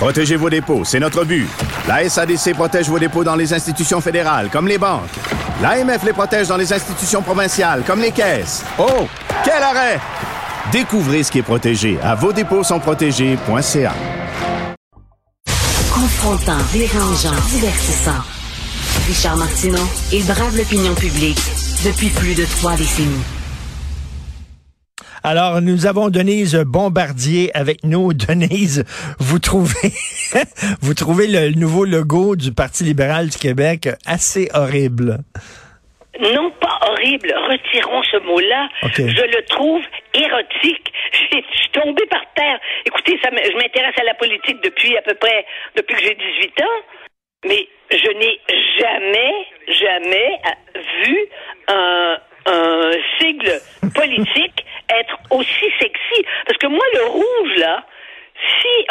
Protégez vos dépôts, c'est notre but. La SADC protège vos dépôts dans les institutions fédérales, comme les banques. L'AMF les protège dans les institutions provinciales, comme les caisses. Oh, quel arrêt! Découvrez ce qui est protégé à vos dépôts sont protégés.ca. Confrontant, dérangeant, divertissant. Richard Martineau, il brave l'opinion publique depuis plus de trois décennies. Alors, nous avons Denise Bombardier avec nous. Denise, vous trouvez, vous trouvez le nouveau logo du Parti libéral du Québec assez horrible? Non, pas horrible. Retirons ce mot-là. Je le trouve érotique. Je suis tombée par terre. Écoutez, ça, je m'intéresse à la politique depuis à peu près, depuis que j'ai 18 ans. Mais je n'ai jamais, jamais euh, vu un, un sigle politique être aussi sexy. Parce que moi, le rouge, là, si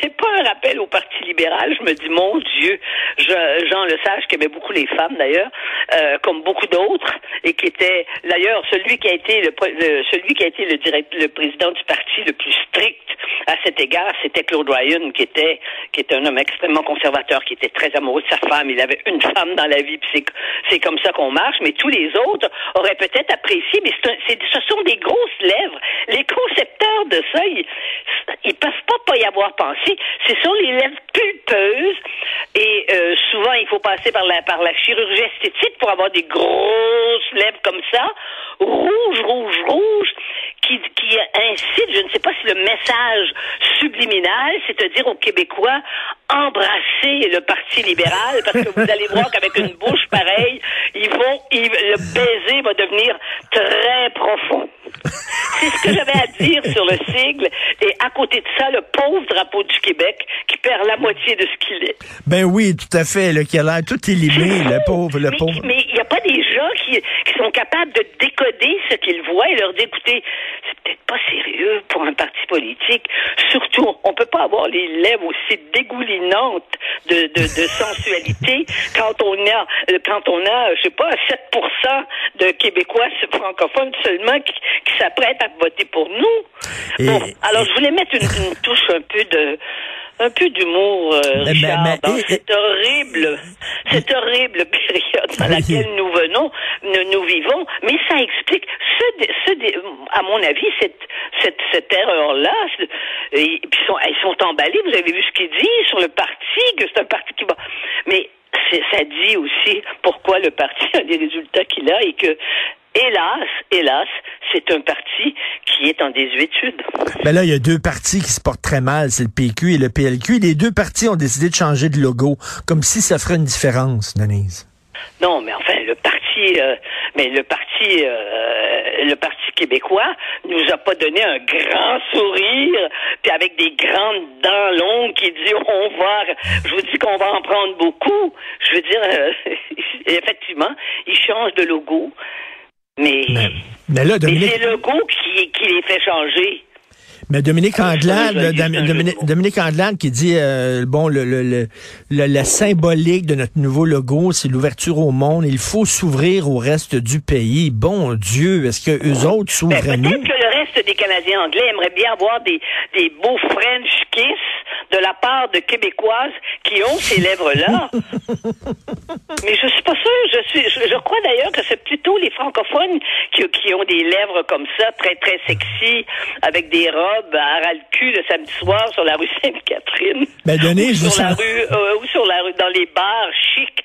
c'est pas un rappel au Parti libéral, je me dis mon Dieu, je, Jean Lesage qui aimait beaucoup les femmes d'ailleurs, euh, comme beaucoup d'autres, et qui était d'ailleurs celui qui a été le, celui qui a été le direct, le président du parti le plus strict à cet égard, c'était Claude Ryan qui était qui était un homme extrêmement conservateur, qui était très amoureux de sa femme. Il avait une femme dans la vie, puis c'est comme ça qu'on marche. Mais tous les autres auraient peut-être apprécié, mais un- ce sont des grosses lèvres. Les concepteurs de ça, ils, ils peuvent pas pas y avoir pensé. Ce sont les lèvres pulpeuses et euh, souvent il faut passer par la par la chirurgie esthétique pour avoir des grosses lèvres comme ça, rouge, rouge, rouge, qui, incite, je ne sais pas si le message subliminal, c'est-à-dire aux Québécois, embrasser le Parti libéral, parce que vous allez voir qu'avec une bouche pareille, ils vont, ils- le baiser va devenir très profond. C'est ce que j'avais à dire sur le sigle. Et à côté de ça, le pauvre drapeau du Québec qui perd la moitié de ce qu'il est. Ben oui, tout à fait, là, qui a l'air tout élimé, le pauvre, le mais, pauvre. Mais il n'y a pas des gens qui, qui sont capables de décoder ce qu'ils voient et leur dire, écoutez, c'est peut-être pas sérieux pour un parti politique. Surtout, on peut pas avoir les lèvres aussi dégoulinantes de, de, de sensualité quand on a, euh, quand on a, je sais pas, 7% de Québécois francophones seulement qui, qui s'apprêtent à voter pour nous. Et- bon, alors je voulais mettre une, une touche un peu de un peu d'humour, euh, Mais- Richard, mais- dans et- cette horrible, cette horrible période dans laquelle nous venons, nous, nous vivons. Mais ça explique ce, ce à mon avis, cette, cette, cette erreur-là. et puis ils sont, ils sont emballés. Vous avez vu ce qu'ils disent sur le parti, que c'est un parti qui va. Mais ça dit aussi pourquoi le parti a les résultats qu'il a et que, hélas, hélas, c'est un parti qui est en désuétude. Ben là, il y a deux partis qui se portent très mal, c'est le PQ et le PLQ. Les deux partis ont décidé de changer de logo, comme si ça ferait une différence, Denise. Non, mais enfin, le parti, euh, mais le parti, euh, le parti québécois nous a pas donné un grand sourire, puis avec des grandes dents longues qui dit on va, je vous dis qu'on va en prendre beaucoup. Je veux dire, euh, effectivement, ils changent de logo, mais, Mais, mais là, mais Dominique, c'est le logo qui, qui les fait changer. mais Dominique Anglade, Dom- un Dominique, Anglade qui dit, euh, bon, le, le, le, la symbolique de notre nouveau logo, c'est l'ouverture au monde. Il faut s'ouvrir au reste du pays. Bon Dieu, est-ce que eux autres Ben, s'ouvrent à nous? Peut-être que le reste des Canadiens anglais aimeraient bien avoir des, des beaux French kiss de la part de Québécoises qui ont ces lèvres-là. Mais je suis pas sûre. Je suis, je, je crois d'ailleurs que c'est plutôt les francophones qui, qui ont des lèvres comme ça, très très sexy, avec des robes à ras le cul le samedi soir sur la rue Sainte-Catherine. Ben, ou vous sur la sens- rue, euh, ou sur la rue, dans les bars chics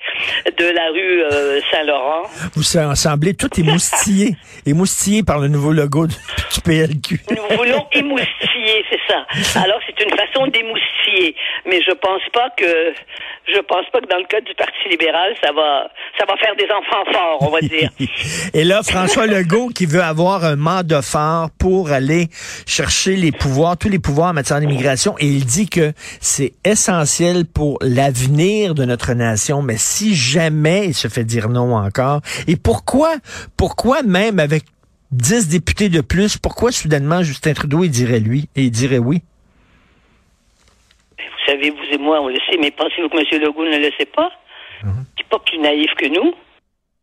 de la rue euh, Saint-Laurent. Vous sem- semblez tout émoustillé, émoustillé par le nouveau logo du, du PLQ. Nous voulons émoustiller, c'est ça. Alors, c'est une façon d'émoustiller. Mais je pense pas que je pense pas que dans le cas du Parti libéral, ça va ça va faire des enfants forts, on va dire. Et là, François Legault qui veut avoir un mandat fort pour aller chercher les pouvoirs, tous les pouvoirs en matière d'immigration, et il dit que c'est essentiel pour l'avenir de notre nation. Mais si jamais il se fait dire non encore, et pourquoi, pourquoi même avec 10 députés de plus, pourquoi soudainement Justin Trudeau il dirait lui et il dirait oui? Vous savez, vous et moi, on le sait, mais pensez-vous que M. Legault ne le sait pas? Il n'est pas plus naïf que nous,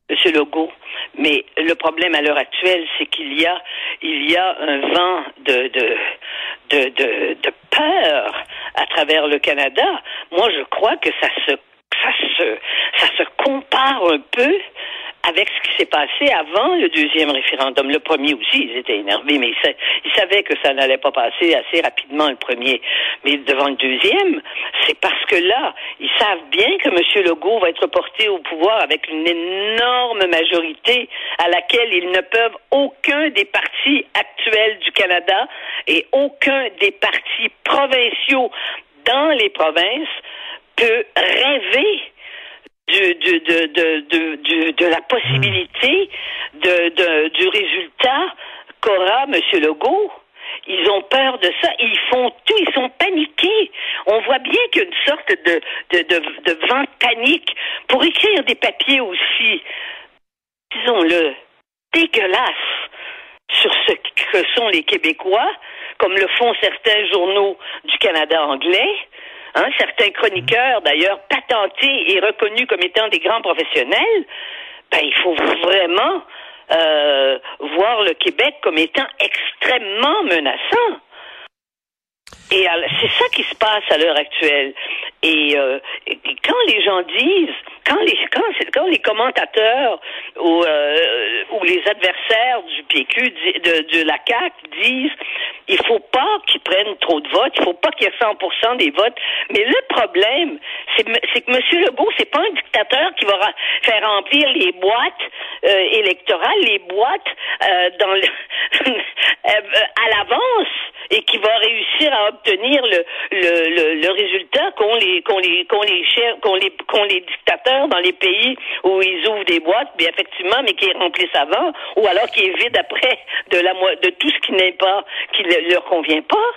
M. Legault. Mais le problème à l'heure actuelle, c'est qu'il y a, il y a un vent de, de, de, de, de peur à travers le Canada. Moi, je crois que ça se, ça se, ça se compare un peu avec ce qui s'est passé avant le deuxième référendum. Le premier aussi, ils étaient énervés, mais ils, ils savaient que ça n'allait pas passer assez rapidement le premier. Mais devant le deuxième, c'est parce que là, ils savent bien que M. Legault va être porté au pouvoir avec une énorme majorité à laquelle ils ne peuvent aucun des partis actuels du Canada et aucun des partis provinciaux dans les provinces peut rêver du, du, de, de, de, de, la possibilité de, de, du résultat qu'aura M. Legault. Ils ont peur de ça. Ils font tout. Ils sont paniqués. On voit bien qu'il y a une sorte de, de, de, de vent panique pour écrire des papiers aussi, disons-le, dégueulasses sur ce que sont les Québécois, comme le font certains journaux du Canada anglais. Certains chroniqueurs, d'ailleurs, patentés et reconnus comme étant des grands professionnels, ben, il faut vraiment euh, voir le Québec comme étant extrêmement menaçant. Et c'est ça qui se passe à l'heure actuelle. Et, euh, quand les gens disent, quand les quand, les commentateurs ou, euh, ou les adversaires du PQ de, de la CAC disent, il faut pas qu'ils prennent trop de votes, il faut pas qu'il y ait 100% des votes. Mais le problème, c'est que M. Legault, c'est pas un dictateur qui va faire remplir les boîtes euh, électorales, les boîtes euh, dans le à l'avance et qui va réussir à obtenir le, le, le, résultat qu'ont les qu'ont les qu'ont les qu'ont les qu'ont les dictateurs dans les pays où ils ouvrent des boîtes, bien effectivement, mais qui remplissent avant, ou alors qui est vide après de la de tout ce qui n'est pas ne leur convient pas.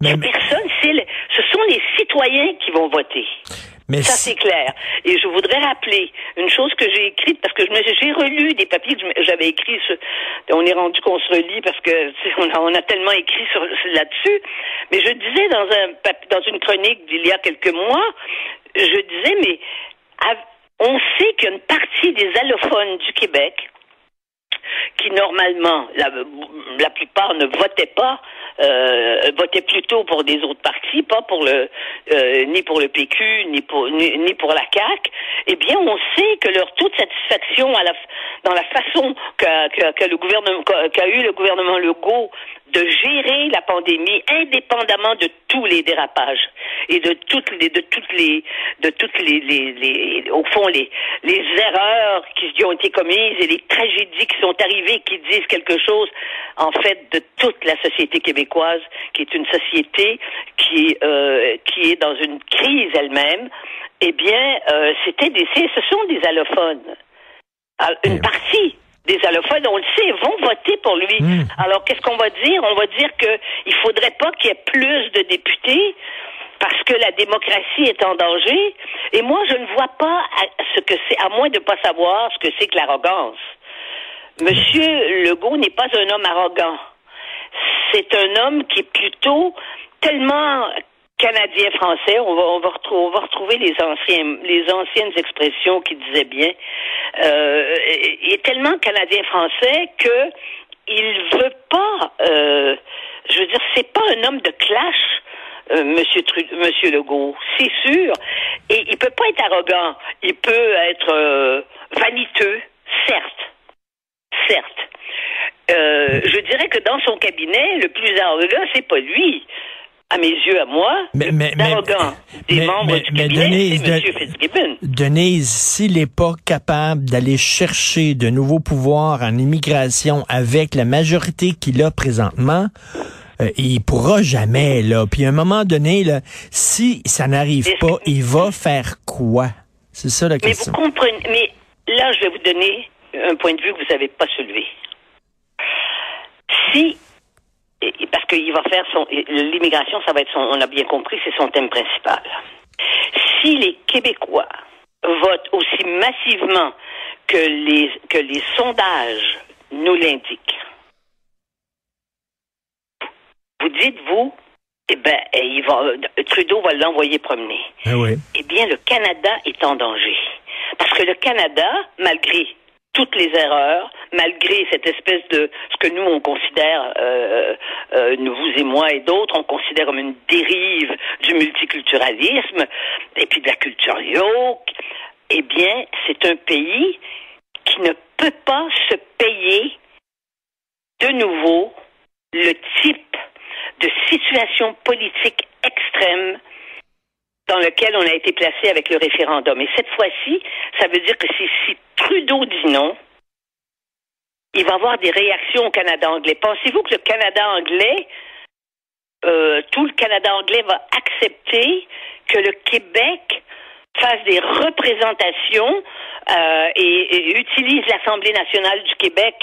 Mais... Personne, ce sont les citoyens qui vont voter. Mais ça, c'est clair. Et je voudrais rappeler une chose que j'ai écrite, parce que j'ai relu des papiers que j'avais écrits. On est rendu qu'on se relit parce que on a, on a tellement écrit là-dessus. Mais je disais dans, un, dans une chronique d'il y a quelques mois, je disais, mais on sait qu'une partie des allophones du Québec, qui normalement, la, plupart ne votaient pas euh, votaient plutôt pour des autres partis, pas pour le euh, ni pour le PQ ni pour ni, pour la CAC. Eh bien, on sait que leur taux de satisfaction dans la façon le gouvernement qu'a eu le gouvernement Legault de gérer la pandémie indépendamment de tous les dérapages et de toutes les de toutes les de toutes les, les, les au fond les les erreurs qui ont été commises et les tragédies qui sont arrivées qui disent quelque chose en fait de toute la société québécoise qui est une société qui euh, qui est dans une crise elle-même. Eh bien euh, c'était des ce sont des allophones. Une partie des allophones, on le sait, vont voter pour lui. Hmm. Alors, qu'est-ce qu'on va dire? On va dire qu'il ne faudrait pas qu'il y ait plus de députés parce que la démocratie est en danger. Et moi, je ne vois pas ce que c'est, à moins de ne pas savoir ce que c'est que l'arrogance. Monsieur Legault n'est pas un homme arrogant. C'est un homme qui est plutôt tellement canadien-français, on va, on va, retrouver, va retrouver les anciens, les anciennes expressions qui disaient bien, euh, est tellement canadien-français que il veut pas, euh, je veux dire, c'est pas un homme de clash. Euh, Monsieur, Monsieur Legault, c'est sûr. Et il peut pas être arrogant. Il peut être euh, vaniteux, certes, certes. Euh, je dirais que dans son cabinet, le plus arrogant, c'est pas lui à mes yeux, à moi, mais, mais, arrogant des membres du cabinet, Denise, M. Fitzgibbon. Denise, s'il n'est pas capable d'aller chercher de nouveaux pouvoirs en immigration avec la majorité qu'il a présentement, euh, il pourra jamais, là. Puis à un moment donné, là, si ça n'arrive Mais- pas, il va faire quoi? C'est ça la Mais question. vous comprenez, mais là, je vais vous donner un point de vue que vous n'avez pas soulevé. Si, et- parce qu'il va faire son, l'immigration, ça va être son, on a bien compris, c'est son thème principal. Si les Québécois votent aussi massivement que les, que les sondages nous l'indiquent, vous dites-vous, eh ben, eh, il va, Trudeau va l'envoyer promener Ah oui. eh bien, le Canada est en danger. Parce que le Canada, malgré toutes les erreurs, malgré cette espèce de ce que nous on considère, euh, euh, nous vous et moi et d'autres, on considère comme une dérive du multiculturalisme et puis de la culture yoke, eh bien, c'est un pays qui ne peut pas se payer de nouveau le type de situation politique extrême dans lequel on a été placé avec le référendum. Et cette fois-ci, ça veut dire que si, Trudeau dit non, il va y avoir des réactions au Canada anglais. Pensez-vous que le Canada anglais, euh, tout le Canada anglais va accepter que le Québec fasse des représentations euh, et, et utilise l'Assemblée nationale du Québec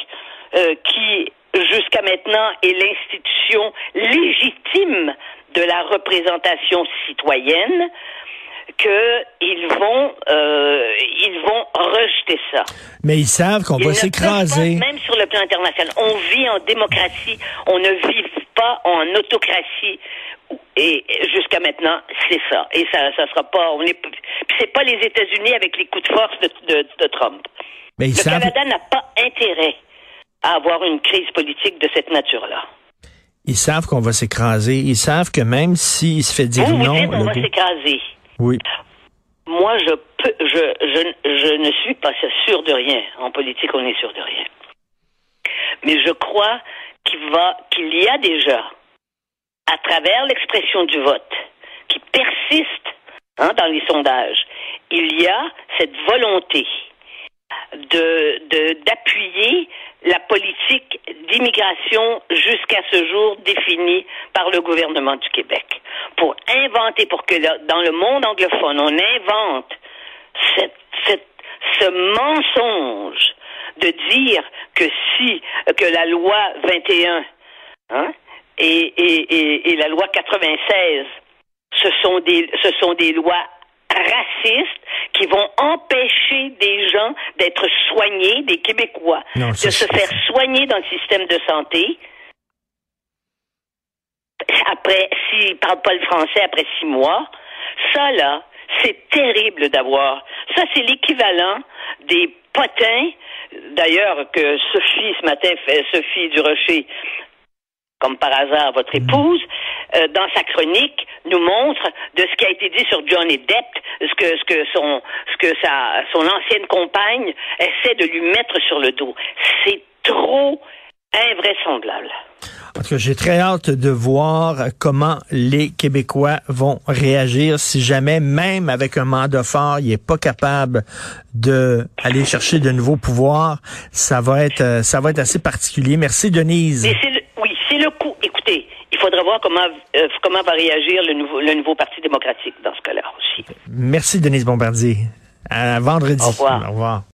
euh, qui, jusqu'à maintenant, est l'institution légitime de la représentation citoyenne, qu'ils vont, euh, ils vont rejeter ça. Mais ils savent qu'on va s'écraser. Même sur le plan international, on vit en démocratie, on ne vit pas en autocratie. Et jusqu'à maintenant, c'est ça. Et ça, ça sera pas. On est. C'est pas les États-Unis avec les coups de force de, de- de Trump. Mais ils Le savent, Canada n'a pas intérêt à avoir une crise politique de cette nature-là. Ils savent qu'on va s'écraser. Ils savent que même s'il se fait dire Vous, vous non, dites on va s'écraser. oui. Moi, je peux, je, je, je ne suis pas sûr de rien. En politique, on est sûr de rien. Mais je crois qu'il va, qu'il y a déjà, à travers l'expression du vote, qui persiste hein, dans les sondages, il y a cette volonté de d'appuyer la politique d'immigration jusqu'à ce jour définie par le gouvernement du Québec. Pour inventer pour que dans le monde anglophone on invente cette- ce mensonge de dire que si que la loi 21 hein, et, et, et, et la loi 96 ce sont des ce sont des lois racistes qui vont empêcher des gens d'être soignés, des Québécois, Non, de se faire soigner dans le système de santé. Après, s'ils ne parlent pas le français après six mois, ça là, c'est terrible d'avoir. Ça, c'est l'équivalent des potins, d'ailleurs, que Sophie, ce matin, fait, Sophie Durocher, comme par hasard votre épouse, euh, dans sa chronique, nous montre de ce qui a été dit sur Johnny Depp, ce que, ce que son, ce que sa, son ancienne compagne essaie de lui mettre sur le dos. C'est trop invraisemblable. En tout cas, j'ai très hâte de voir comment les Québécois vont réagir si jamais, même avec un mandat fort, il n'est pas capable de aller chercher de nouveaux pouvoirs. Ça va être, euh, ça va être assez particulier. Merci, Denise. Mais c'est le, oui, c'est le coup. Écoutez, il faudra voir comment, euh, comment va réagir le nouveau, le nouveau Parti démocratique dans ce cas-là aussi. Merci, Denise Bombardier. À vendredi. Au revoir. Au revoir.